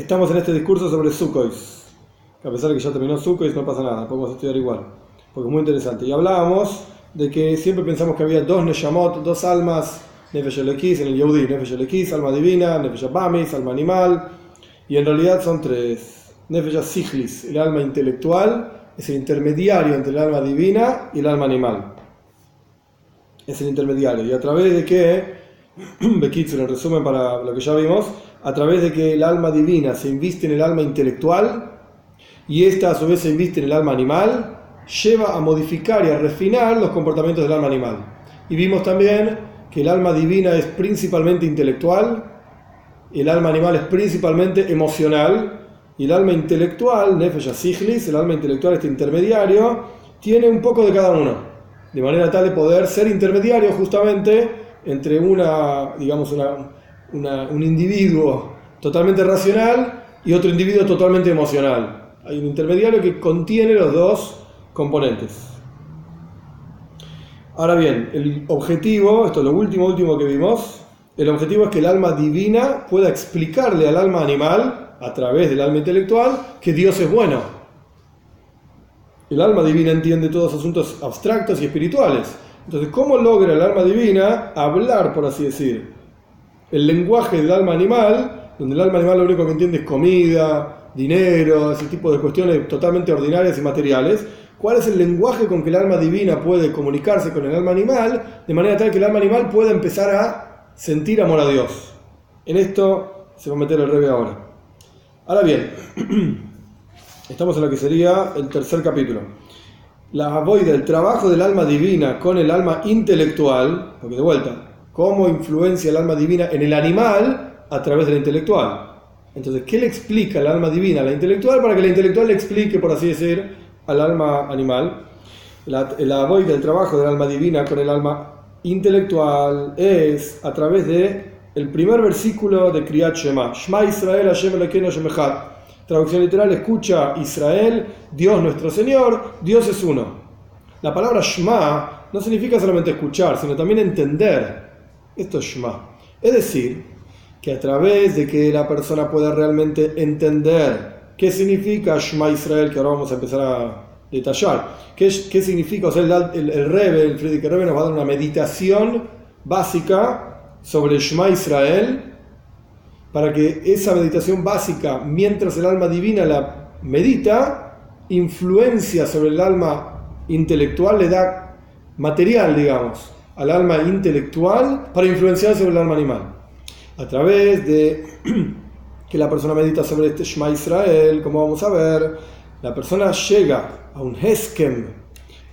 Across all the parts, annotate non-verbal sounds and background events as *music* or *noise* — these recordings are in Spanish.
Estamos en este discurso sobre Sukkot. A pesar de que ya terminó Sukkot, no pasa nada, podemos estudiar igual, porque es muy interesante. Y hablábamos de que siempre pensamos que había dos Neshamot, dos almas, Nefesh en el Yehudi, Nefesh alma divina, Nefesh Abamis, alma animal, y en realidad son tres. Nefesh Siglis, el alma intelectual, es el intermediario entre el alma divina y el alma animal. Es el intermediario. ¿Y a través de qué? *clears throat* Bekitsu, en resumen para lo que ya vimos, a través de que el alma divina se inviste en el alma intelectual y esta a su vez se inviste en el alma animal, lleva a modificar y a refinar los comportamientos del alma animal. Y vimos también que el alma divina es principalmente intelectual, el alma animal es principalmente emocional, y el alma intelectual, Nefesh Siglis, el alma intelectual, este intermediario, tiene un poco de cada uno, de manera tal de poder ser intermediario justamente entre una, digamos, una, un individuo totalmente racional y otro individuo totalmente emocional. Hay un intermediario que contiene los dos componentes. Ahora bien, el objetivo, esto es lo último, último que vimos, el objetivo es que el alma divina pueda explicarle al alma animal, a través del alma intelectual, que Dios es bueno. El alma divina entiende todos los asuntos abstractos y espirituales. Entonces, ¿cómo logra el alma divina hablar, por así decir, el lenguaje del alma animal, donde el alma animal lo único que entiende es comida, dinero, ese tipo de cuestiones totalmente ordinarias y materiales. ¿Cuál es el lenguaje con que el alma divina puede comunicarse con el alma animal de manera tal que el alma animal pueda empezar a sentir amor a Dios? En esto se va a meter el rebe ahora. Ahora bien, *clears throat* estamos en lo que sería el tercer capítulo. La voy del trabajo del alma divina con el alma intelectual, porque de vuelta, cómo influencia el alma divina en el animal a través de la intelectual. Entonces, ¿qué le explica el alma divina a la intelectual para que la intelectual le explique, por así decir, al alma animal? La, la del trabajo del alma divina con el alma intelectual es a través de el primer versículo de Kriyat Shema. Shema Israel Hashem Elokeinu Shemechat. Traducción literal, escucha Israel, Dios nuestro Señor, Dios es uno. La palabra Shema no significa solamente escuchar, sino también entender. Esto es Shema. Es decir, que a través de que la persona pueda realmente entender qué significa Shema Israel, que ahora vamos a empezar a detallar, qué, qué significa, o sea, el, el, Rebbe, el Friedrich Rebbe nos va a dar una meditación básica sobre Shema Israel, para que esa meditación básica, mientras el alma divina la medita, influencia sobre el alma intelectual, le da material, digamos, al alma intelectual para influenciar sobre el alma animal. A través de *clears throat* que la persona medita sobre este Shema Israel, como vamos a ver, la persona llega a un Heskem,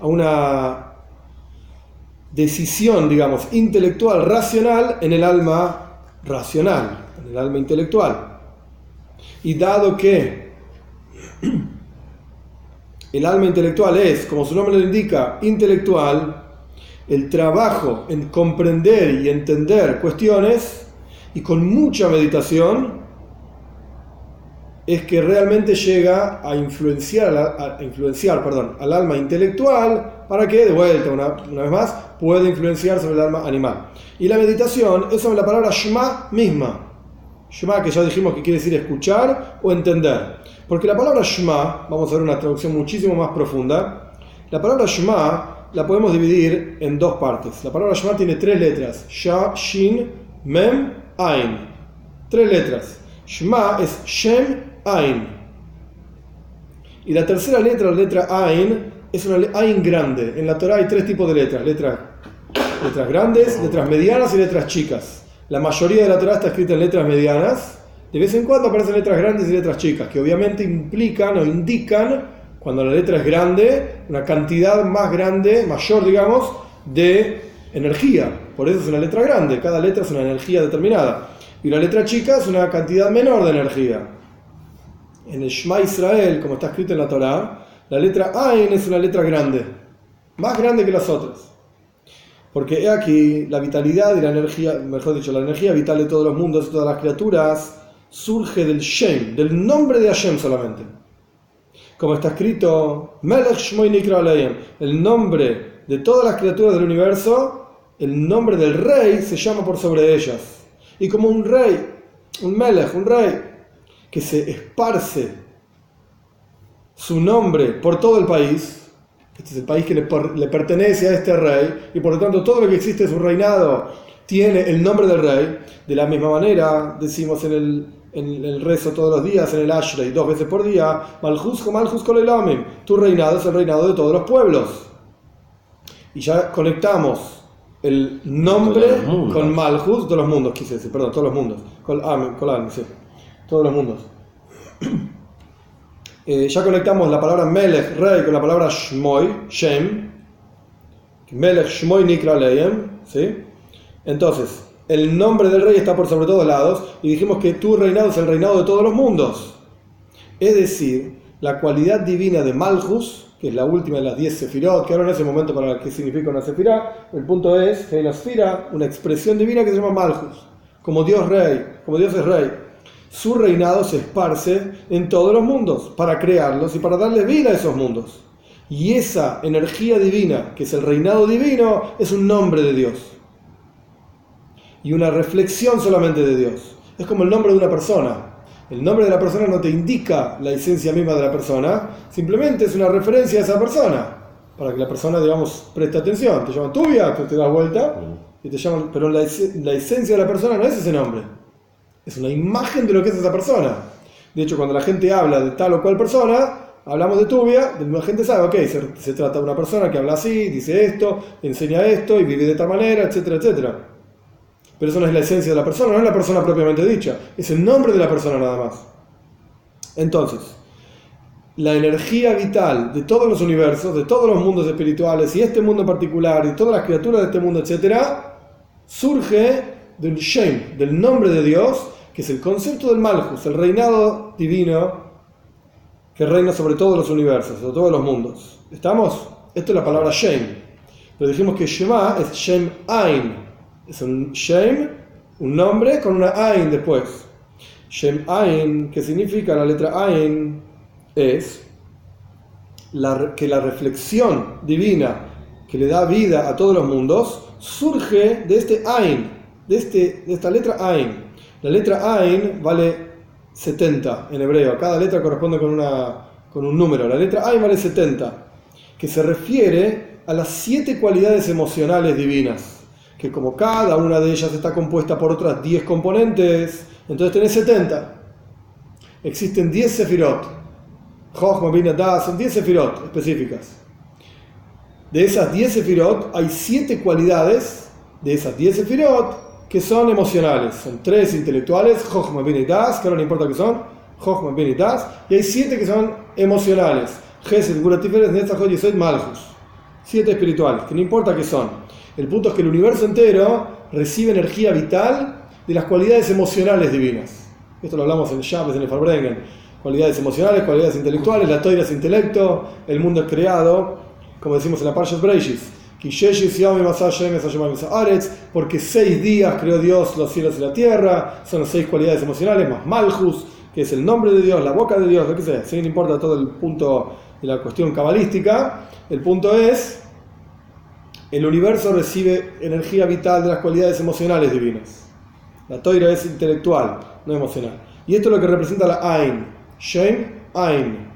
a una decisión, digamos, intelectual, racional en el alma racional, en el alma intelectual. Y dado que *clears throat* el alma intelectual es, como su nombre lo indica, intelectual, el trabajo en comprender y entender cuestiones y con mucha meditación es que realmente llega a influenciar, a influenciar perdón, al alma intelectual para que, de vuelta, una, una, vez más, pueda influenciar sobre el alma animal. Y la meditación es sobre la palabra Shema misma. Shema, que ya dijimos que quiere decir escuchar o entender. Porque la palabra Shema, vamos a ver una traducción muchísimo más profunda, la palabra Shema la podemos dividir en dos partes. La palabra Shema tiene tres letras: Sha, Shin, Mem, Ain. Tres letras. Shema es Shem, Ain. Y la tercera letra, la letra Ain, es una Ain grande. En la Torah hay tres tipos de letras: letras, letras grandes, letras medianas y letras chicas. La mayoría de la Torah está escrita en letras medianas. De vez en cuando aparecen letras grandes y letras chicas, que obviamente implican o indican cuando la letra es grande, una cantidad más grande, mayor, digamos, de energía. Por eso es una letra grande, cada letra es una energía determinada. Y la letra chica es una cantidad menor de energía. En el Shema Israel, como está escrito en la Torah, la letra Ain es una letra grande, más grande que las otras. Porque aquí la vitalidad y la energía, mejor dicho, la energía vital de todos los mundos, de todas las criaturas, surge del Shem, del nombre de Hashem solamente como está escrito, el nombre de todas las criaturas del universo, el nombre del rey se llama por sobre ellas. Y como un rey, un Melech, un rey, que se esparce su nombre por todo el país, este es el país que le, le, pertenece a este rey, y por lo tanto todo lo que existe en su reinado tiene el nombre del rey. De la misma manera, decimos en el, en el rezo todos los días, en el Ashrei, dos veces por día, Malhus Malhus Kolelamim, tu reinado es el reinado de todos los pueblos. Y ya conectamos el nombre con Malhus, todos los mundos, quise decir, perdón, todos los mundos, con Amen, sí, todos los mundos. *clears throat* Eh, ya conectamos la palabra Melech, rey, con la palabra Shmoy, Shem, Melech Shmoy Nikra Leem, ¿sí? Entonces, el nombre del rey está por sobre todos lados y dijimos que tu reinado es el reinado de todos los mundos. Es decir, la cualidad divina de Malchus, que es la última de las 10 sefirot, que ahora en ese momento para qué significa una sefirá, el punto es que hay una sefira, una expresión divina que se llama Malchus, como Dios rey, como Dios es rey. Su reinado se esparce en todos los mundos para crearlos y para darle vida a esos mundos. Y esa energía divina, que es el reinado divino, es un nombre de Dios y una reflexión solamente de Dios. Es como el nombre de una persona. El nombre de la persona no te indica la esencia misma de la persona, simplemente es una referencia a esa persona, para que la persona, digamos, preste atención. Te llaman Tubia, te das vuelta, y te llaman, pero la, la esencia de la persona no es ese nombre, es una imagen de lo que es esa persona. De hecho, cuando la gente habla de tal o cual persona, hablamos de Tubia, la gente sabe, ok, se, se, trata de una persona que habla así, dice esto, enseña esto y vive de esta manera, etcétera, etcétera. Pero eso no es la esencia de la persona, no es la persona propiamente dicha, es el nombre de la persona nada más. Entonces, la energía vital de todos los universos, de todos los mundos espirituales y este mundo en particular y todas las criaturas de este mundo, etc., surge del Shem, del nombre de Dios, que es el concepto del Malchus, el reinado divino que reina sobre todos los universos, sobre todos los mundos. ¿Estamos? Esto es la palabra Shem. Pero dijimos que Shema es Shem Ain, es un Shem, un nombre con una Ain después. Shem Ain, que significa la letra Ain, es la, que la reflexión divina que le da vida a todos los mundos surge de este Ain, de, este, de esta letra Ain. La letra Ain vale 70 en hebreo, cada letra corresponde con, una, con un número. La letra Ain vale 70, que se refiere a las siete cualidades emocionales divinas que como cada una de ellas está compuesta por otras 10 componentes, entonces tenés 70. Existen 10 sefirot. Son 10 sefirot específicas. De esas 10 sefirot hay 7 cualidades de esas 10 sefirot que son emocionales. Son 3 intelectuales, Jochma, que ahora no importa qué son, Jochma, y hay 7 que son emocionales. Gesed, Guratiferes, Netzachot, Yesod, Malchus. 7 espirituales, que no importa qué son. El punto es que el universo entero recibe energía vital de las cualidades emocionales divinas. Esto lo hablamos en Chávez, en el Farbrengen. Cualidades emocionales, cualidades intelectuales, la toira es intelecto, el mundo es creado, como decimos en la Parshas Breishis. Porque seis días creó Dios los cielos y la tierra, son seis cualidades emocionales, más Malhus, que es el nombre de Dios, la boca de Dios, lo que sea, sin importa todo el punto de la cuestión cabalística, el punto es el universo recibe energía vital de las cualidades emocionales divinas. La toira es intelectual, no emocional. Y esto es lo que representa la Ain, Shem Ain.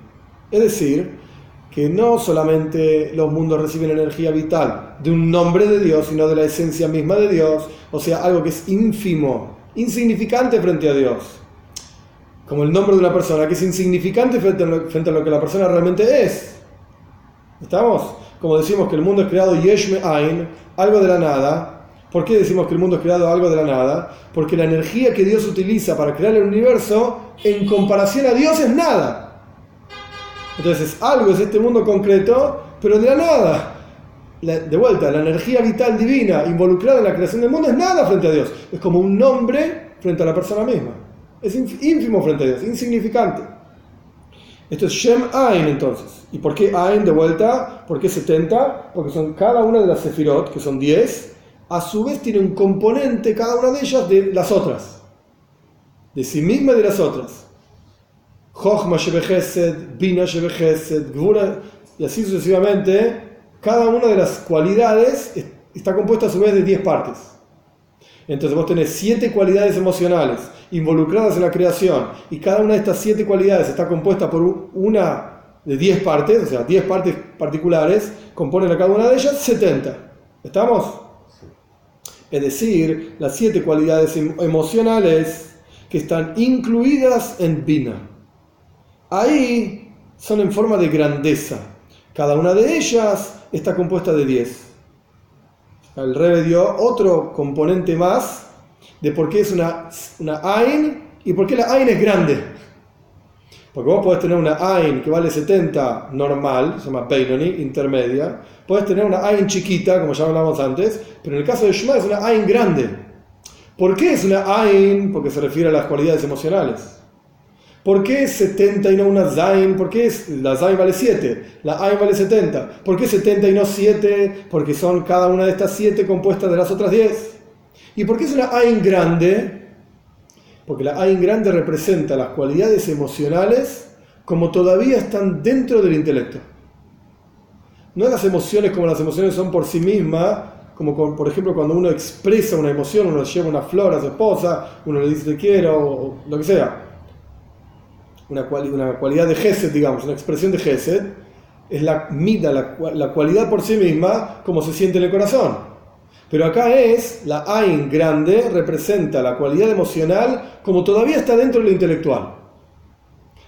Es decir, que no solamente los mundos reciben energía vital de un nombre de Dios, sino de la esencia misma de Dios, o sea, algo que es ínfimo, insignificante frente a Dios. Como el nombre de una persona que es insignificante frente a lo, que la persona realmente es. ¿Estamos? Como decimos que el mundo es creado yeshme ain, algo de la nada. ¿Por qué decimos que el mundo es creado algo de la nada? Porque la energía que Dios utiliza para crear el universo, en comparación a Dios, es nada. Entonces, algo es este mundo concreto, pero de la nada. de vuelta, la energía vital divina involucrada en la creación del mundo es nada frente a Dios. Es como un nombre frente a la persona misma. Es ínfimo frente a Dios, insignificante. Esto es Shem Ain entonces. ¿Y por qué Ain de vuelta? ¿Por qué 70? Porque son cada una de las Sefirot, que son 10, a su vez tiene un componente cada una de ellas de las otras. De sí misma y de las otras. Jochma Shebechesed, Bina Shebechesed, Gvura, y así sucesivamente. Cada una de las cualidades está compuesta a su vez de 10 partes. Entonces vos tenés siete cualidades emocionales involucradas en la creación y cada una de estas siete cualidades está compuesta por una de diez partes, o sea, diez partes particulares, componen a cada una de ellas 70. ¿Estamos? Es decir, las siete cualidades em-, emocionales que están incluidas en Bina. Ahí son en forma de grandeza. Cada una de ellas está compuesta de 10. El Rebe dio otro componente más de por qué es una, una Ain y por qué la Ain es grande. Porque vos podés tener una Ain que vale 70 normal, se llama Beinoni, intermedia. Podés tener una Ain chiquita, como ya hablamos antes, pero en el caso de Shema es una Ain grande. ¿Por qué es una Ain? Porque se refiere a las cualidades emocionales. ¿Por qué 70 y no una Zain? ¿Por qué la Zain vale 7? La Ain vale 70. ¿Por qué 70 y no 7? Porque son cada una de estas 7 compuestas de las otras 10. ¿Y por qué es una Ain grande? Porque la Ain grande representa las cualidades emocionales como todavía están dentro del intelecto. No las emociones como las emociones son por sí mismas, como por ejemplo cuando uno expresa una emoción, uno lleva una flor a su esposa, uno le dice te quiero, o lo que sea una, una cualidad de Gesed, digamos, una expresión de Gesed, es la mida, la, cualidad por sí misma, como se siente en el corazón. Pero acá es, la Ain grande representa la cualidad emocional como todavía está dentro del intelectual.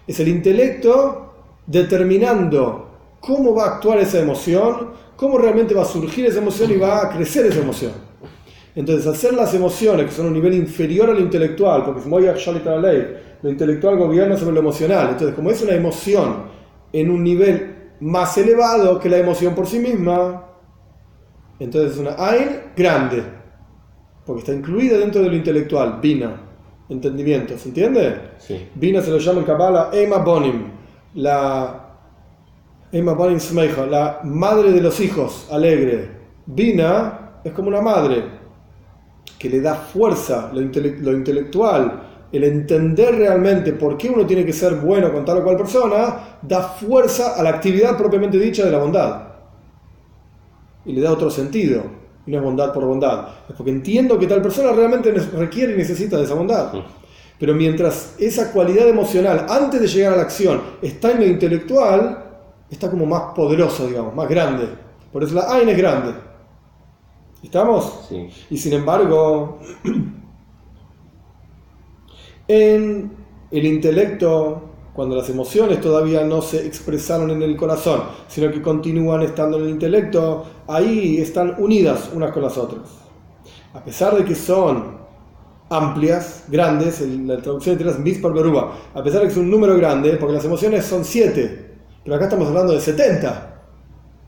Es el intelecto determinando cómo va a actuar esa emoción, cómo realmente va a surgir esa emoción y va a crecer esa emoción. Entonces, hacer las emociones que son a un nivel inferior al intelectual, porque es muy la ley, lo intelectual gobierna sobre lo emocional. Entonces, como es una emoción en un nivel más elevado que la emoción por sí misma, entonces es una Ain grande, porque está incluida dentro de lo intelectual, Bina, entendimiento, ¿se entiende? Sí. Bina se lo llama en Kabbalah Ema Bonim, la Ema Bonim Smeja, la madre de los hijos, alegre. Bina es como una madre que le da fuerza, lo, lo intelectual, el entender realmente por qué uno tiene que ser bueno con tal o cual persona, da fuerza a la actividad propiamente dicha de la bondad. Y le da otro sentido. Y no es bondad por bondad. Es porque entiendo que tal persona realmente requiere y necesita de esa bondad. Pero mientras esa cualidad emocional, antes de llegar a la acción, está en lo intelectual, está como más poderosa, digamos, más grande. Por eso la AIN es grande. ¿Estamos? Sí. Y sin embargo, en el intelecto, cuando las emociones todavía no se expresaron en el corazón, sino que continúan estando en el intelecto, ahí están unidas unas con las otras. A pesar de que son amplias, grandes, la traducción literal es mispar beruba, a pesar de que es un número grande, porque las emociones son siete, pero acá estamos hablando de 70,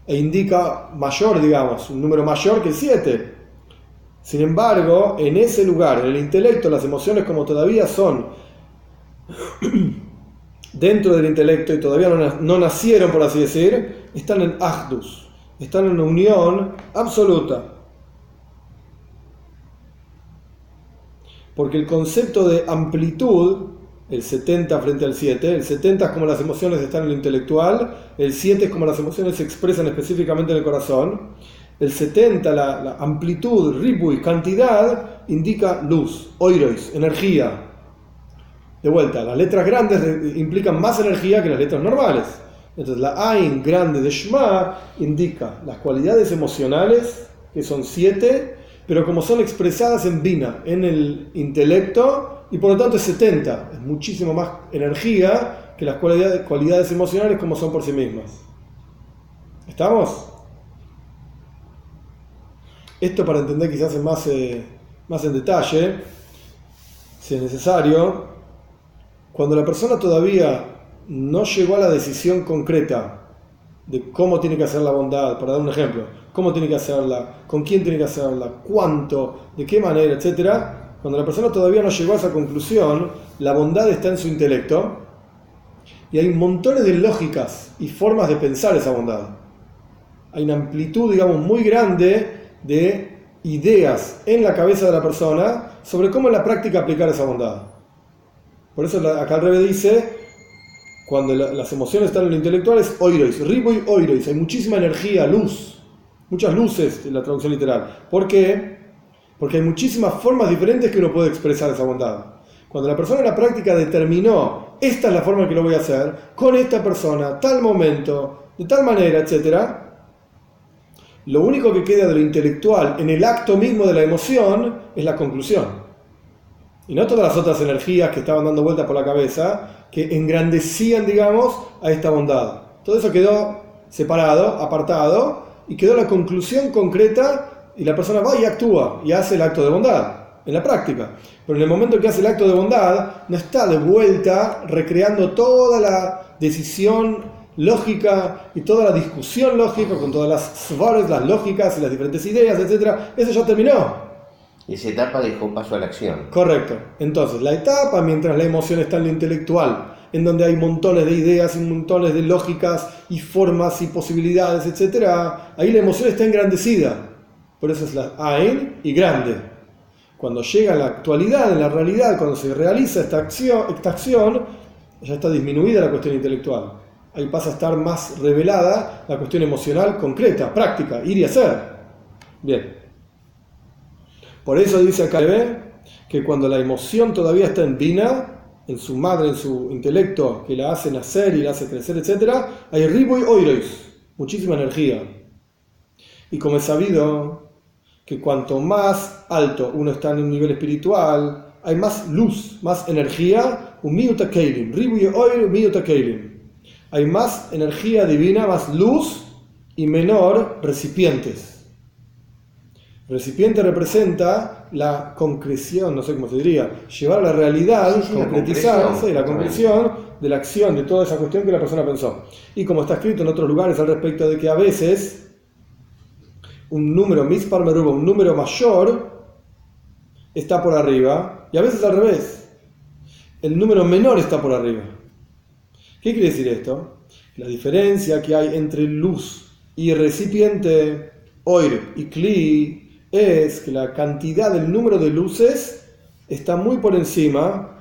e indica mayor, digamos, un número mayor que 7. Sin embargo, en ese lugar, en el intelecto, las emociones como todavía son *clears throat* dentro del intelecto y todavía no, nacieron, por así decir, están en Ahdus, están en una unión absoluta. Porque el concepto de amplitud, el 70 frente al 7, el 70 es como las emociones están en lo intelectual, el 7 es como las emociones se expresan específicamente en el corazón, el 70, la, amplitud, y cantidad, indica luz, oirois, energía. De vuelta, las letras grandes implican más energía que las letras normales. Entonces la Ain grande de Shema indica las cualidades emocionales, que son siete, pero como son expresadas en Bina, en el intelecto, y por lo tanto es 70, es muchísimo más energía que las cualidades, cualidades emocionales como son por sí mismas. ¿Estamos? Esto para entender quizás en más, eh, más en detalle, si es necesario, cuando la persona todavía no llegó a la decisión concreta de cómo tiene que hacer la bondad, para dar un ejemplo, cómo tiene que hacerla, con quién tiene que hacerla, cuánto, de qué manera, etc., cuando la persona todavía no llegó a esa conclusión, la bondad está en su intelecto y hay montones de lógicas y formas de pensar esa bondad. Hay una amplitud, digamos, muy grande de ideas en la cabeza de la persona sobre cómo en la práctica aplicar esa bondad. Por eso acá al revés dice, cuando las emociones están en lo intelectual es oirois, ribo y oirois, hay muchísima energía, luz, muchas luces en la traducción literal. ¿Por qué? Porque hay muchísimas formas diferentes que uno puede expresar esa bondad. Cuando la persona en la práctica determinó, esta es la forma en que lo voy a hacer, con esta persona, tal momento, de tal manera, etc., lo único que queda de lo intelectual en el acto mismo de la emoción es la conclusión. Y no todas las otras energías que estaban dando vueltas por la cabeza, que engrandecían, digamos, a esta bondad. Todo eso quedó separado, apartado, y quedó la conclusión concreta, y la persona va y actúa, y hace el acto de bondad, en la práctica. Pero en el momento que hace el acto de bondad, no está de vuelta recreando toda la decisión lógica y toda la discusión lógica con todas las svores, las lógicas y las diferentes ideas, etc. Eso ya terminó. Esa etapa dejó paso a la acción. Correcto. Entonces, la etapa mientras la emoción está en lo intelectual, en donde hay montones de ideas y montones de lógicas y formas y posibilidades, etc., ahí la emoción está engrandecida. Por eso es la Ain y grande. Cuando llega a la actualidad, en la realidad, cuando se realiza esta acción, esta acción ya está disminuida la cuestión intelectual ahí pasa a estar más revelada la cuestión emocional concreta, práctica, ir y hacer. Bien. Por eso dice acá que cuando la emoción todavía está en Dina, en su madre, en su intelecto, que la hace nacer y la hace crecer, etc., hay ribo y oirois, muchísima energía. Y como es sabido que cuanto más alto uno está en un nivel espiritual, hay más luz, más energía, un ribu y oir, miuta keilim hay más energía divina, más luz y menor recipientes. Recipiente representa la concreción, no sé cómo se diría, llevar a la realidad, concretizar, la, la concreción de la acción, de toda esa cuestión que la persona pensó. Y como está escrito en otros lugares al respecto de que a veces un número, mispar un número mayor, está por arriba, y a veces al revés, el número menor está por arriba. ¿Qué quiere decir esto? La diferencia que hay entre luz y recipiente, oir y kli, es que la cantidad del número de luces está muy por encima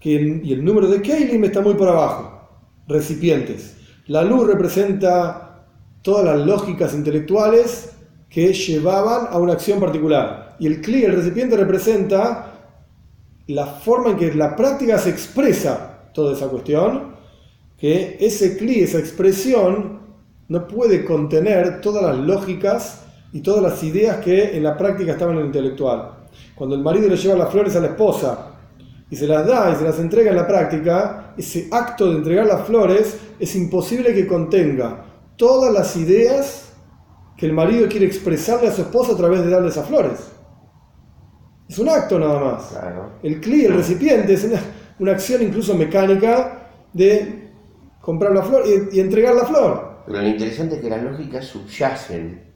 y el número de keilim está muy por abajo, recipientes. La luz representa todas las lógicas intelectuales que llevaban a una acción particular. Y el kli, el recipiente, representa la forma en que la práctica se expresa toda esa cuestión que ese cli, esa expresión, no puede contener todas las lógicas y todas las ideas que en la práctica estaban en el intelectual. Cuando el marido le lleva las flores a la esposa y se las da y se las entrega en la práctica, ese acto de entregar las flores es imposible que contenga todas las ideas que el marido quiere expresarle a su esposa a través de darle esas flores. Es un acto nada más. El cli, el recipiente, es una, una acción incluso mecánica de comprar la flor y, entregar la flor. Pero lo interesante es que las lógicas subyacen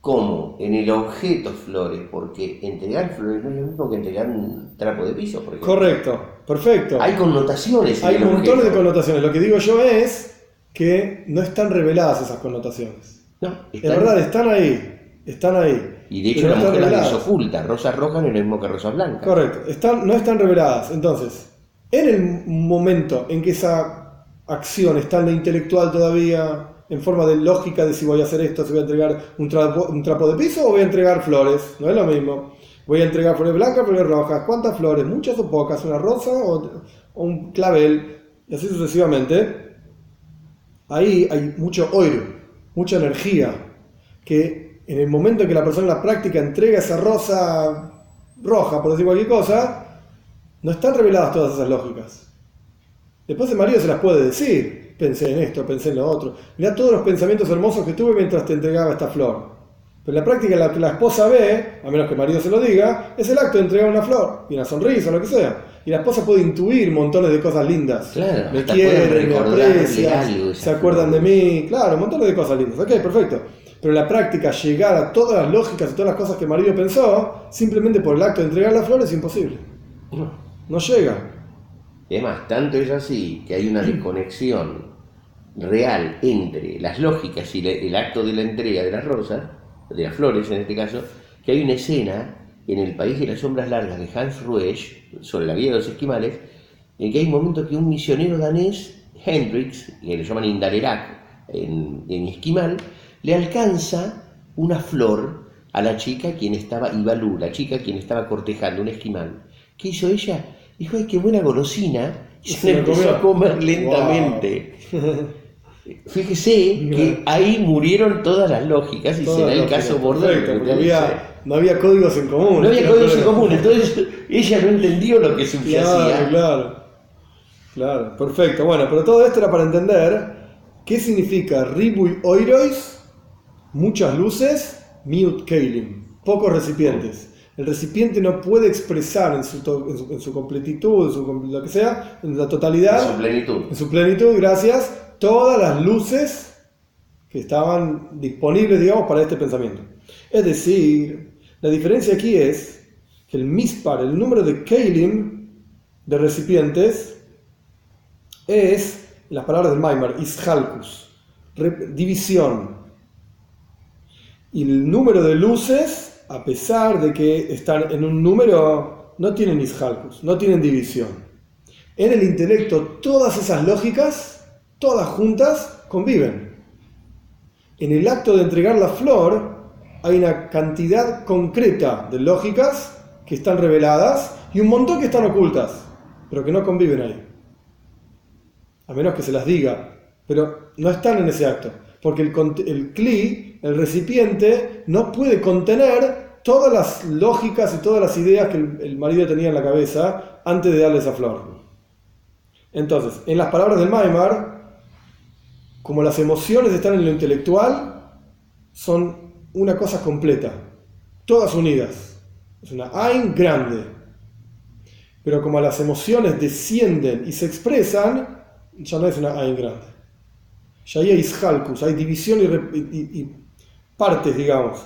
como en el objeto flores, porque entregar flores no es lo mismo que entregar un trapo de piso, por Correcto, perfecto. Hay connotaciones. Hay montones de connotaciones. Lo que digo yo es que no están reveladas esas connotaciones. No, es verdad, están ahí, están ahí. Y de hecho la mujer las oculta. Rosas rojas no es lo mismo que rosas blancas. Correcto, están, no están reveladas. Entonces, en el momento en que esa acción está en lo intelectual todavía, en forma de lógica de si voy a hacer esto, si voy a entregar un trapo, un trapo de piso o voy a entregar flores, no es lo mismo. Voy a entregar flores blancas, flores rojas, ¿cuántas flores? ¿Muchas o pocas? ¿Una rosa o, un clavel? Y así sucesivamente. Ahí hay mucho oiro, mucha energía, que en el momento en que la persona en la práctica entrega esa rosa roja, por decir cualquier cosa, no están reveladas todas esas lógicas. Después el marido se las puede decir. Pensé en esto, pensé en lo otro. Mirá todos los pensamientos hermosos que tuve mientras te entregaba esta flor. Pero en la práctica la que la esposa ve, a menos que el marido se lo diga, es el acto de entregar una flor y una sonrisa, lo que sea. Y la esposa puede intuir montones de cosas lindas. Claro, me quieren, me aprecian, se acuerdan de mí. Claro, montones de cosas lindas. Ok, perfecto. Pero en la práctica llegar a todas las lógicas y todas las cosas que el marido pensó, simplemente por el acto de entregar la flor es imposible. No llega. Es más, tanto es así que hay una desconexión real entre las lógicas y el acto de la entrega de las rosas, de las flores en este caso, que hay una escena en el país de las sombras largas de Hans Ruesch, sobre la vida de los esquimales, en que hay un momento que un misionero danés, Hendrix, que lo llaman Indalerak en, en esquimal, le alcanza una flor a la chica quien estaba, Ibalú, la chica quien estaba cortejando, un esquimán. ¿Qué hizo ella? Dijo, ay, qué buena golosina. Y se, Se la empezó a comer lentamente. *laughs* Fíjese que ahí murieron todas las lógicas y Todas será el caso había, no había códigos en común. No había códigos en común, entonces *laughs* ella no entendió lo que subyacía. Claro, claro. Claro, perfecto. Bueno, pero todo esto era para entender qué significa Ribui Oirois, muchas luces, Miut Keilim, pocos recipientes. El recipiente no puede expresar en su, to- en su, en su completitud, en su, lo que sea, en la En totalidad, su plenitud. en su plenitud, gracias, todas las luces que estaban disponibles, digamos, para este pensamiento. Es decir, la diferencia aquí es que el mispar, el número de Keilim, de recipientes, es, en las palabras del Maimar, Ishalkus, división. Y el número de luces, a pesar de que están en un número, no tienen Ishalkus, no tienen división. En el intelecto, todas esas lógicas, todas juntas, conviven. En el acto de entregar la flor, hay una cantidad concreta de lógicas que están reveladas y un montón que están ocultas, pero que no conviven ahí. A menos que se las diga, pero no están en ese acto, porque el, el cli, el recipiente, no puede contener todas las lógicas y todas las ideas que el, marido tenía en la cabeza antes de darle esa flor. Entonces, en las palabras del Maimar, como las emociones están en lo intelectual, son una cosa completa, todas unidas. Es una Ain grande. Pero como las emociones descienden y se expresan, ya no es una Ain grande. Ya hay ishalkus, hay división y- y partes, digamos,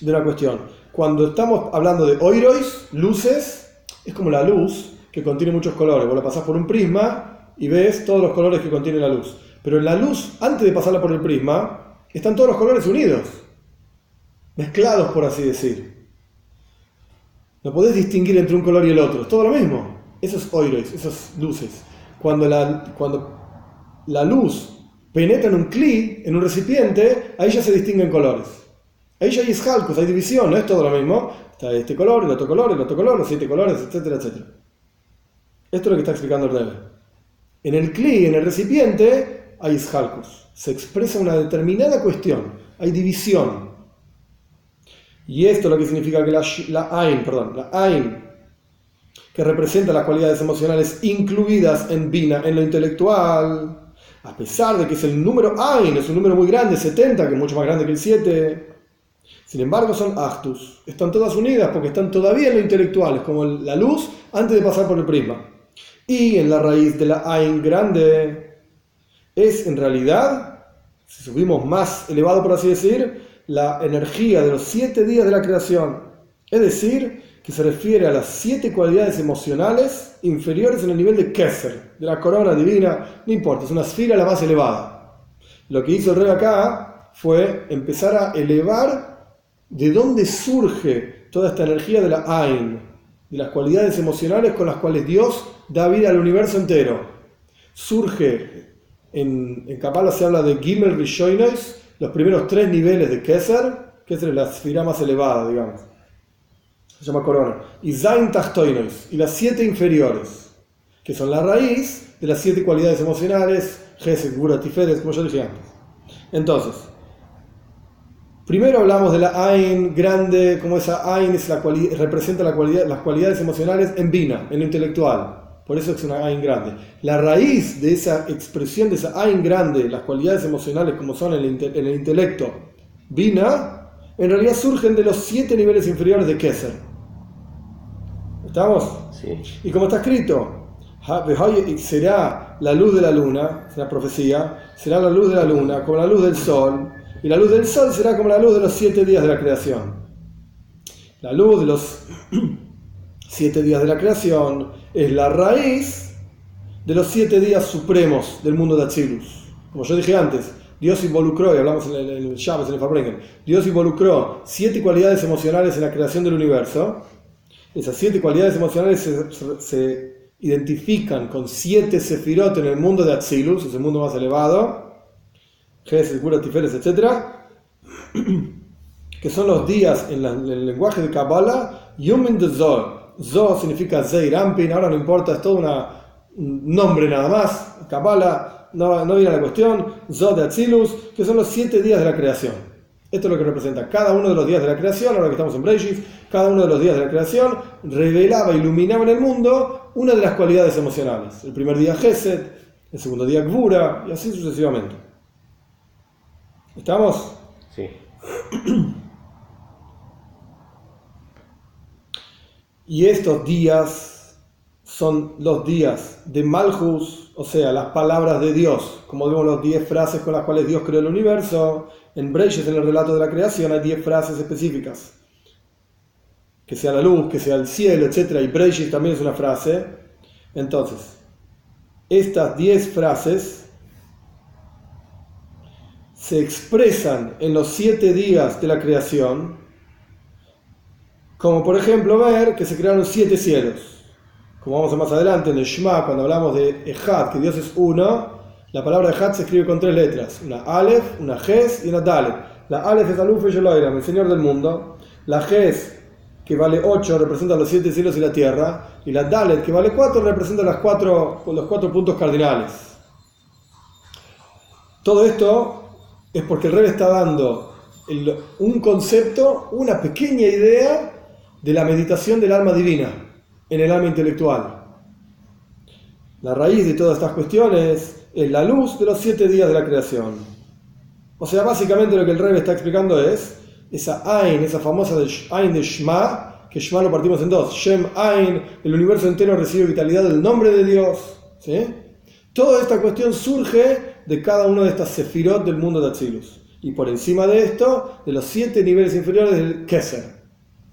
de una cuestión. Cuando estamos hablando de oirois, luces, es como la luz que contiene muchos colores. Vos la pasás por un prisma y ves todos los colores que contiene la luz. Pero en la luz, antes de pasarla por el prisma, están todos los colores unidos, mezclados, por así decir. No podés distinguir entre un color y el otro, es todo lo mismo. Esos oirois, esas luces. Cuando la, cuando la luz penetra en un cli, en un recipiente, ahí ya se distinguen colores. Ahí ya hay escalcos, hay división, no es todo lo mismo. Está este color, el otro color, el otro color, los siete colores, etcétera, etcétera. Esto es lo que está explicando el Rebbe. En el cli, en el recipiente, hay ishalkus. Se expresa una determinada cuestión. Hay división. Y esto es lo que significa que la, la Ain, perdón, la Ain, que representa las cualidades emocionales incluidas en Bina, en lo intelectual, a pesar de que es el número Ain, es un número muy grande, 70, que es mucho más grande que el 7, sin embargo son Actus. Están todas unidas porque están todavía en lo intelectual, es como la luz antes de pasar por el prisma. Y en la raíz de la Ain grande es en realidad, si subimos más elevado por así decir, la energía de los siete días de la creación. Es decir, que se refiere a las siete cualidades emocionales inferiores en el nivel de Keser, de la corona divina, no importa, es una esfera la más elevada. Lo que hizo el rey acá fue empezar a elevar de dónde surge toda esta energía de la Ain, de las cualidades emocionales con las cuales Dios da vida al universo entero. Surge, en, en se habla de Gimel Rishoines, los primeros tres niveles de Keser, Keser es la esfera más elevada, digamos. Se llama corona. Y Zain Tachtoinois, y las siete inferiores, que son la raíz de las siete cualidades emocionales, Gesed, Gura, Tiferet, como yo dije antes. Entonces, Primero hablamos de la Ain grande, como esa Ain es la representa la cualidad- las cualidades emocionales en Bina, en lo intelectual. Por eso es una Ain grande. La raíz de esa expresión de esa Ain grande, las cualidades emocionales como son en el, inte- en el intelecto Bina, en realidad surgen de los siete niveles inferiores de Keser. ¿Estamos? Sí. Y como está escrito, "Ha- Behoy- será la luz de la luna, es una profecía, será la luz de la luna como la luz del sol, y la luz del sol será como la luz de los siete días de la creación. La luz de los *clears throat* siete días de la creación es la raíz de los siete días supremos del mundo de Atzilus. Como yo dije antes, Dios involucró, y hablamos en el, en el en el Farbrengen, Dios involucró siete cualidades emocionales en la creación del universo. Esas siete cualidades emocionales se, identifican con siete sefirot en el mundo de Atzilus, es el mundo más elevado, Gesed, Gura, Tiferes, etc. *clears throat* que son los días en, el lenguaje de Kabbalah, Yumin de Zor. Zor significa Zeir Ampin, ahora no importa, es todo un nombre nada más. Kabbalah no, no viene a la cuestión. Zor de Atzilus, que son los siete días de la creación. Esto es lo que representa cada uno de los días de la creación, ahora que estamos en Breishis, cada uno de los días de la creación revelaba, iluminaba en el mundo una de las cualidades emocionales. El primer día Gesed, el segundo día Gvura, y así sucesivamente. ¿Estamos? Sí. *clears throat* Y estos días son los días de Malhus, o sea, las palabras de Dios, como vemos las 10 frases con las cuales Dios creó el universo. En Breches, en el relato de la creación, hay 10 frases específicas. Que sea la luz, que sea el cielo, etc. Y Breches también es una frase. Entonces, estas 10 frases se expresan en los 7 días de la creación como por ejemplo ver que se crearon siete cielos. Como vamos a más adelante en el Shema, cuando hablamos de Ejad, que Dios es uno, la palabra Ejad se escribe con tres letras: una Aleph, una Ges y una Dalet. La Aleph es Aluf y Yeloiram, el Señor del mundo. La Ges, que vale 8, representa los siete cielos y la tierra. Y la Dalet, que vale 4, representa cuatro, los cuatro puntos cardinales. Todo esto es porque el Rey está dando un concepto, una pequeña idea de la meditación del alma divina en el alma intelectual. La raíz de todas estas cuestiones es la luz de los siete días de la creación. O sea, básicamente lo que el rey está explicando es esa Ain, esa famosa Ain de Shema, que Shema lo partimos en dos. Shem Ain, el universo entero recibe vitalidad del nombre de Dios. ¿sí? Toda esta cuestión surge de cada uno de estas sefirot del mundo de Atzilus. Y por encima de esto, de los siete niveles inferiores del Keser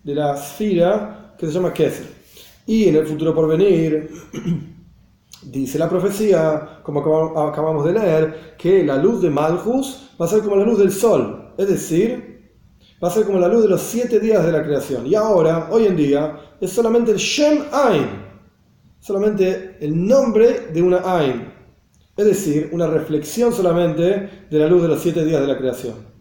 de la esfera que se llama Keser. Y en el futuro por venir, *clears throat* dice la profecía, como acabamos de leer, que la luz de Malchus va a ser como la luz del sol, es decir, va a ser como la luz de los siete días de la creación. Y ahora, hoy en día, es solamente el Shem Ain, solamente el nombre de una Ain, es decir, una reflexión solamente de la luz de los siete días de la creación.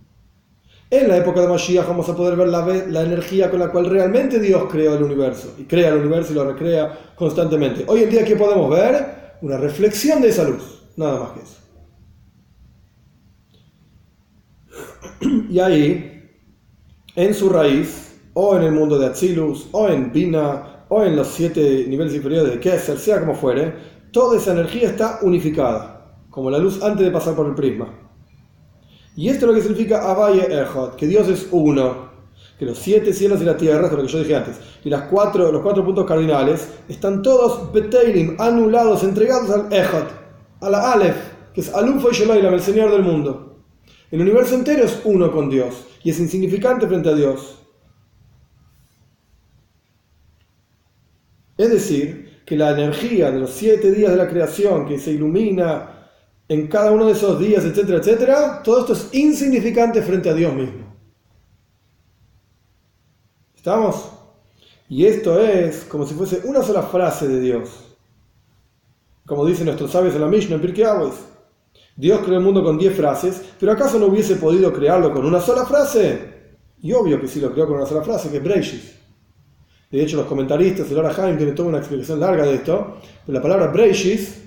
En la época de Mashiach vamos a poder ver la, la, energía con la cual realmente Dios creó el universo. Y crea el universo y lo recrea constantemente. Hoy en día, ¿qué podemos ver? Una reflexión de esa luz. Nada más que eso. *clears throat* Y ahí, en su raíz, o en el mundo de Atzilus, o en Bina, o en los siete niveles inferiores de Kesser, sea como fuere, toda esa energía está unificada, como la luz antes de pasar por el prisma. Y esto es lo que significa Abaye Echot, que Dios es uno, que los siete cielos y la tierra, esto es lo que yo dije antes, y las cuatro, los cuatro puntos cardinales, están todos beteilim, anulados, entregados al Echot, a la Aleph, que es Alufo y el Señor del mundo. El universo entero es uno con Dios y es insignificante frente a Dios. Es decir, que la energía de los siete días de la creación que se ilumina en cada uno de esos días, etcétera, etcétera, todo esto es insignificante frente a Dios mismo. ¿Estamos? Y esto es como si fuese una sola frase de Dios. Como dicen nuestros sabios en la Mishnah, en Pirkei Dios creó el mundo con diez frases, pero ¿acaso no hubiese podido crearlo con una sola frase? Y obvio que sí lo creó con una sola frase, que es Breishis. De hecho, los comentaristas, el Ara Haim tiene toda una explicación larga de esto, pero la palabra Breishis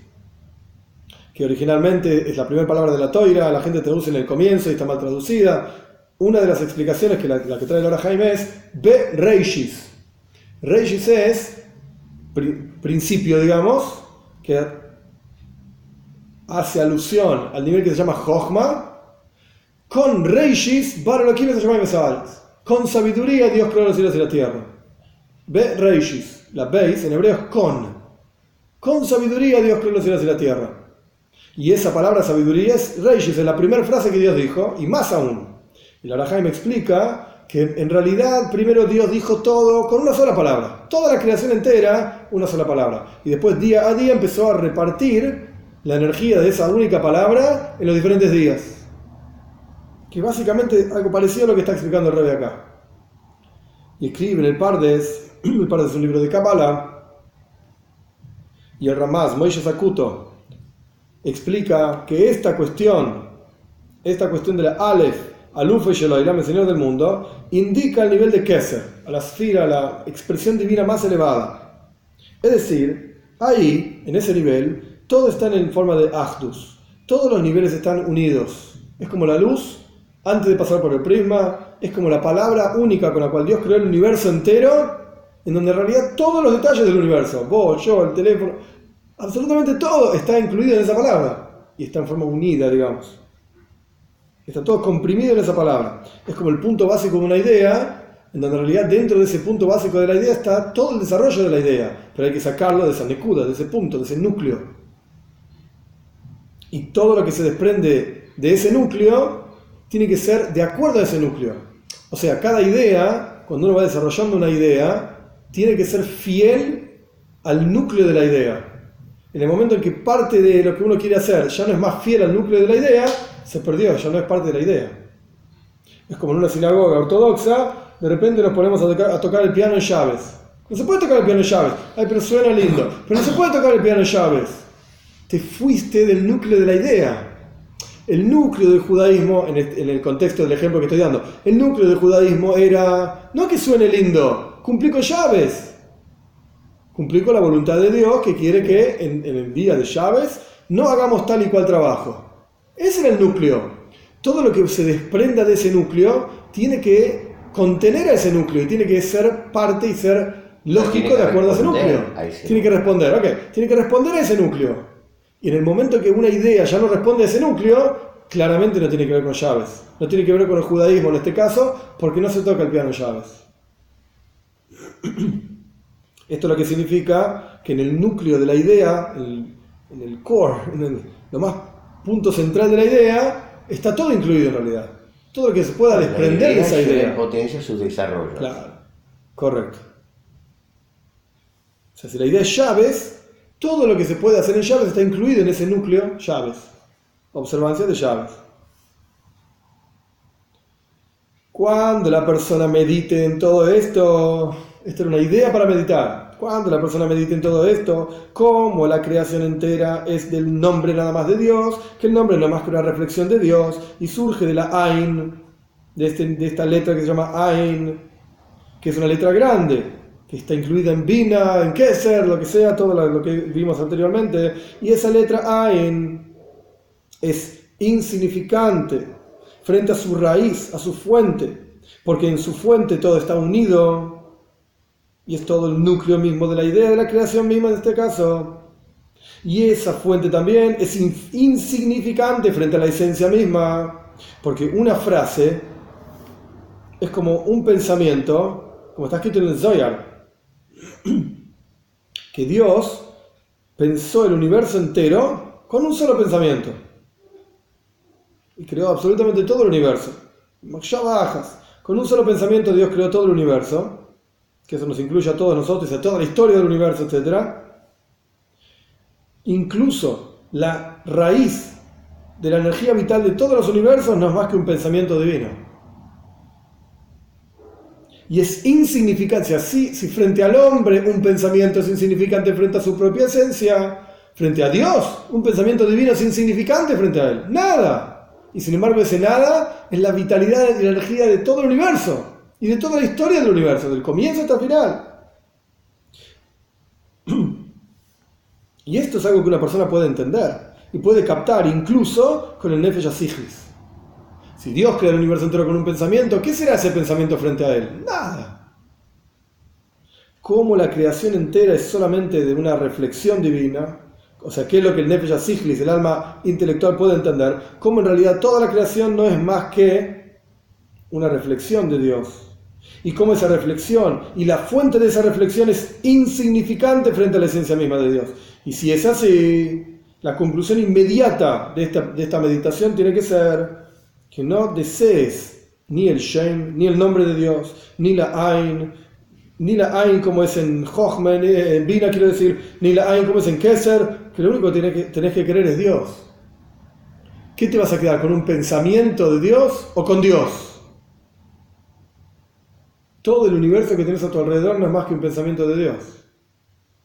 que originalmente es la primera palabra de la toira, la gente traduce en el comienzo y está mal traducida. Una de las explicaciones que la, que trae Laura Jaime es Be Reishis. Reishis es principio, digamos, que hace alusión al nivel que se llama Jochma, con Reishis, Baroloquim se llama Con sabiduría Dios creó los cielos y la tierra. Be Reishis. La Beis en hebreo es con. Con sabiduría Dios creó los cielos y la tierra. Y esa palabra sabiduría es Reishis, es la primera frase que Dios dijo, y más aún. Y la me explica que en realidad primero Dios dijo todo con una sola palabra, toda la creación entera, una sola palabra. Y después día a día empezó a repartir la energía de esa única palabra en los diferentes días. Que básicamente algo parecido a lo que está explicando el rey acá. Y escribe en el Pardes, *clears throat* el Pardes es un libro de Kabbalah, y el Ramaz, Moishe Sakuto, explica que esta cuestión, esta cuestión de la Aleph, Alufo y el Señor del mundo, indica el nivel de Keser, a la esfera, a la expresión divina más elevada. Es decir, ahí, en ese nivel, todo está en forma de Ahdus. Todos los niveles están unidos. Es como la luz antes de pasar por el prisma, es como la palabra única con la cual Dios creó el universo entero, en donde en realidad todos los detalles del universo, vos, yo, el teléfono, absolutamente todo está incluido en esa palabra y está en forma unida, digamos. Está todo comprimido en esa palabra. Es como el punto básico de una idea, en donde en realidad dentro de ese punto básico de la idea está todo el desarrollo de la idea, pero hay que sacarlo de esa necuda, de ese punto, de ese núcleo. Y todo lo que se desprende de ese núcleo tiene que ser de acuerdo a ese núcleo. O sea, cada idea, cuando uno va desarrollando una idea, tiene que ser fiel al núcleo de la idea. En el momento en que parte de lo que uno quiere hacer ya no es más fiel al núcleo de la idea, se perdió, ya no es parte de la idea. Es como en una sinagoga ortodoxa, de repente nos ponemos a tocar, el piano en llaves. No se puede tocar el piano en llaves. Ay, pero suena lindo. Pero no se puede tocar el piano en llaves. Te fuiste del núcleo de la idea. El núcleo del judaísmo, en, el contexto del ejemplo que estoy dando, el núcleo del judaísmo era, no que suene lindo, cumplir con llaves. Cumplir con la voluntad de Dios que quiere que en, en el día de llaves no hagamos tal y cual trabajo. Ese era el núcleo. Todo lo que se desprenda de ese núcleo tiene que contener a ese núcleo y tiene que ser parte y ser lógico de acuerdo a ese núcleo. Tiene que responder, ok, tiene que responder a ese núcleo. Y en el momento que una idea ya no responde a ese núcleo, claramente no tiene que ver con llaves. No tiene que ver con el judaísmo en este caso, porque no se toca el piano llaves. Esto es lo que significa que en el núcleo de la idea, en el core, en lo más punto central de la idea, está todo incluido en realidad. Todo lo que se pueda desprender de esa idea. potencia su desarrollo. Claro, correcto. O sea, si la idea es llaves, todo lo que se puede hacer en llaves está incluido en ese núcleo llaves. Observancia de llaves. Cuando la persona medite en todo esto, esta era una idea para meditar. Cuando la persona medita en todo esto, como la creación entera es del nombre nada más de Dios, que el nombre no más que una reflexión de Dios y surge de la Ain, de, este, de esta letra que se llama Ain, que es una letra grande, que está incluida en Bina, en Keser, lo que sea, todo lo que vimos anteriormente, y esa letra Ain es insignificante frente a su raíz, a su fuente, porque en su fuente todo está unido y es todo el núcleo mismo de la idea de la creación misma en este caso. Y esa fuente también es insignificante frente a la esencia misma, porque una frase es como un pensamiento, como está escrito en el Zohar, *clears throat* que Dios pensó el universo entero con un solo pensamiento. Y creó absolutamente todo el universo. Bajas. Con un solo pensamiento Dios creó todo el universo que eso nos incluye a todos nosotros a toda la historia del universo, etc. Incluso la raíz de la energía vital de todos los universos no es más que un pensamiento divino. Y es insignificante, si frente al hombre un pensamiento es insignificante frente a su propia esencia, frente a Dios un pensamiento divino es insignificante frente a él. Nada. Y sin embargo ese nada es la vitalidad y la energía de todo el universo y de toda la historia del universo, del comienzo hasta el final. *clears throat* Y esto es algo que una persona puede entender y puede captar incluso con el Nefesh. Si Dios crea el universo entero con un pensamiento, ¿qué será ese pensamiento frente a él? Nada. Como la creación entera es solamente de una reflexión divina, o sea, ¿qué es lo que el Nefesh el alma intelectual, puede entender? Cómo en realidad toda la creación no es más que una reflexión de Dios y cómo esa reflexión y la fuente de esa reflexión es insignificante frente a la esencia misma de Dios. Y si es así, la conclusión inmediata de esta, meditación tiene que ser que no desees ni el Shem, ni el nombre de Dios, ni la Ain, ni la Ain como es en Jochman, eh, en Bina quiero decir, ni la Ain como es en Keser, que lo único que tenés que, tenés que querer es Dios. ¿Qué te vas a quedar? ¿Con un pensamiento de Dios o con Dios? Todo el universo que tienes a tu alrededor no es más que un pensamiento de Dios.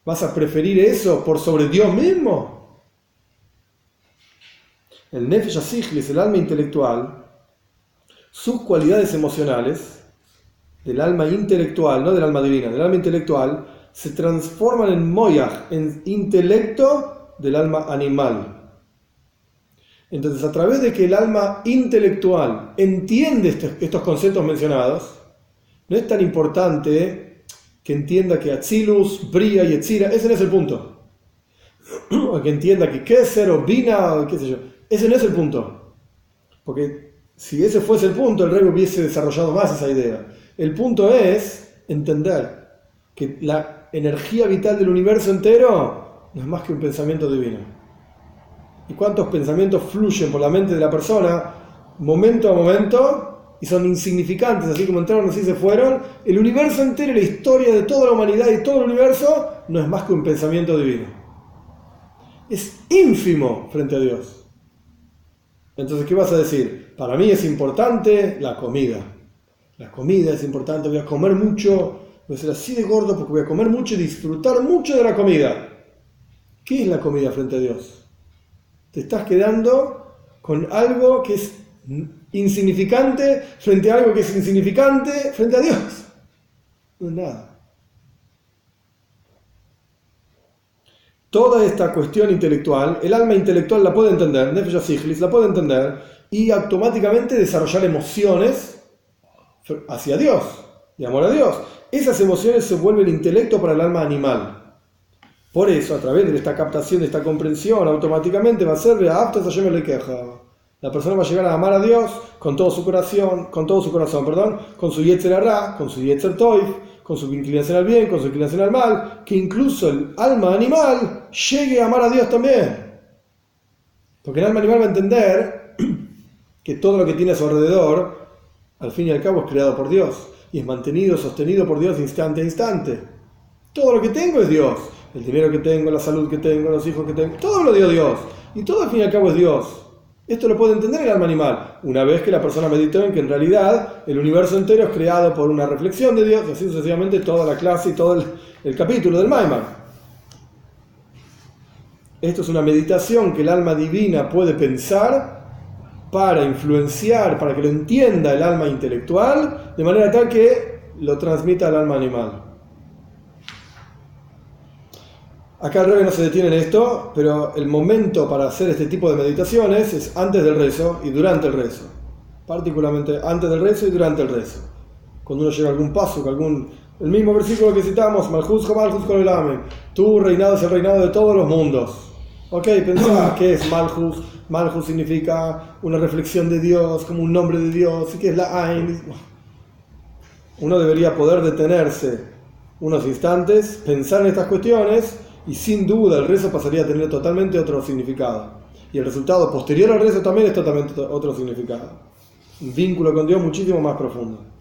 ¿Vas a preferir eso por sobre Dios mismo? El Nefesh Asiglis, el alma intelectual, sus cualidades emocionales, del alma intelectual, no del alma divina, del alma intelectual, se transforman en moyah, en intelecto del alma animal. Entonces, a través de que el alma intelectual entiende estos conceptos mencionados, no es tan importante que entienda que Atzilus, Bria y Etzira, ese no es el punto. *clears throat* O que entienda que Keser o Bina, qué sé yo, ese no es el punto. Porque si ese fuese el punto, el rey hubiese desarrollado más esa idea. El punto es entender que la energía vital del universo entero no es más que un pensamiento divino. ¿Y cuántos pensamientos fluyen por la mente de la persona momento a momento y son insignificantes, así como entraron, así se fueron? El universo entero, la historia de toda la humanidad y todo el universo no es más que un pensamiento divino. Es ínfimo frente a Dios. Entonces, ¿qué vas a decir? Para mí es importante la comida. La comida es importante, voy a comer mucho, voy a ser así de gordo porque voy a comer mucho y disfrutar mucho de la comida. ¿Qué es la comida frente a Dios? Te estás quedando con algo que es insignificante frente a algo que es insignificante frente a Dios. No es nada. Toda esta cuestión intelectual, el alma intelectual la puede entender, Nefesh la puede entender y automáticamente desarrollar emociones hacia Dios, de amor a Dios. Esas emociones se vuelven intelecto para el alma animal. Por eso, a través de esta captación, de esta comprensión, automáticamente va a ser aptos a le queja. La persona va a llegar a amar a Dios con todo su corazón, con todo su corazón, perdón, con su yetzer ara, con su yetzer toif, con su inclinación al bien, con su inclinación al mal, que incluso el alma animal llegue a amar a Dios también. Porque el alma animal va a entender *clears throat* que todo lo que tiene a su alrededor al fin y al cabo es creado por Dios y es mantenido, sostenido por Dios instante a instante. Todo lo que tengo es Dios. El dinero que tengo, la salud que tengo, los hijos que tengo, todo lo dio Dios. Y todo al fin y al cabo es Dios. Esto lo puede entender el alma animal, una vez que la persona meditó en que en realidad el universo entero es creado por una reflexión de Dios, y así sucesivamente toda la clase y todo el, capítulo del Maimar. Esto es una meditación que el alma divina puede pensar para influenciar, para que lo entienda el alma intelectual, de manera tal que lo transmita al alma animal. Acá el no se detiene en esto, pero el momento para hacer este tipo de meditaciones es antes del rezo y durante el rezo. Particularmente antes del rezo y durante el rezo. Cuando uno llega a algún paso, algún, el mismo versículo que citamos, Malchus Malchus Amen, tu reinado es el reinado de todos los mundos. Ok, pensá *coughs* qué es Malchus. Malchus significa una reflexión de Dios, como un nombre de Dios. ¿Y qué es la Ain? Uno debería poder detenerse unos instantes, pensar en estas cuestiones y sin duda el rezo pasaría a tener totalmente otro significado. Y el resultado posterior al rezo también es totalmente otro significado. Un vínculo con Dios muchísimo más profundo.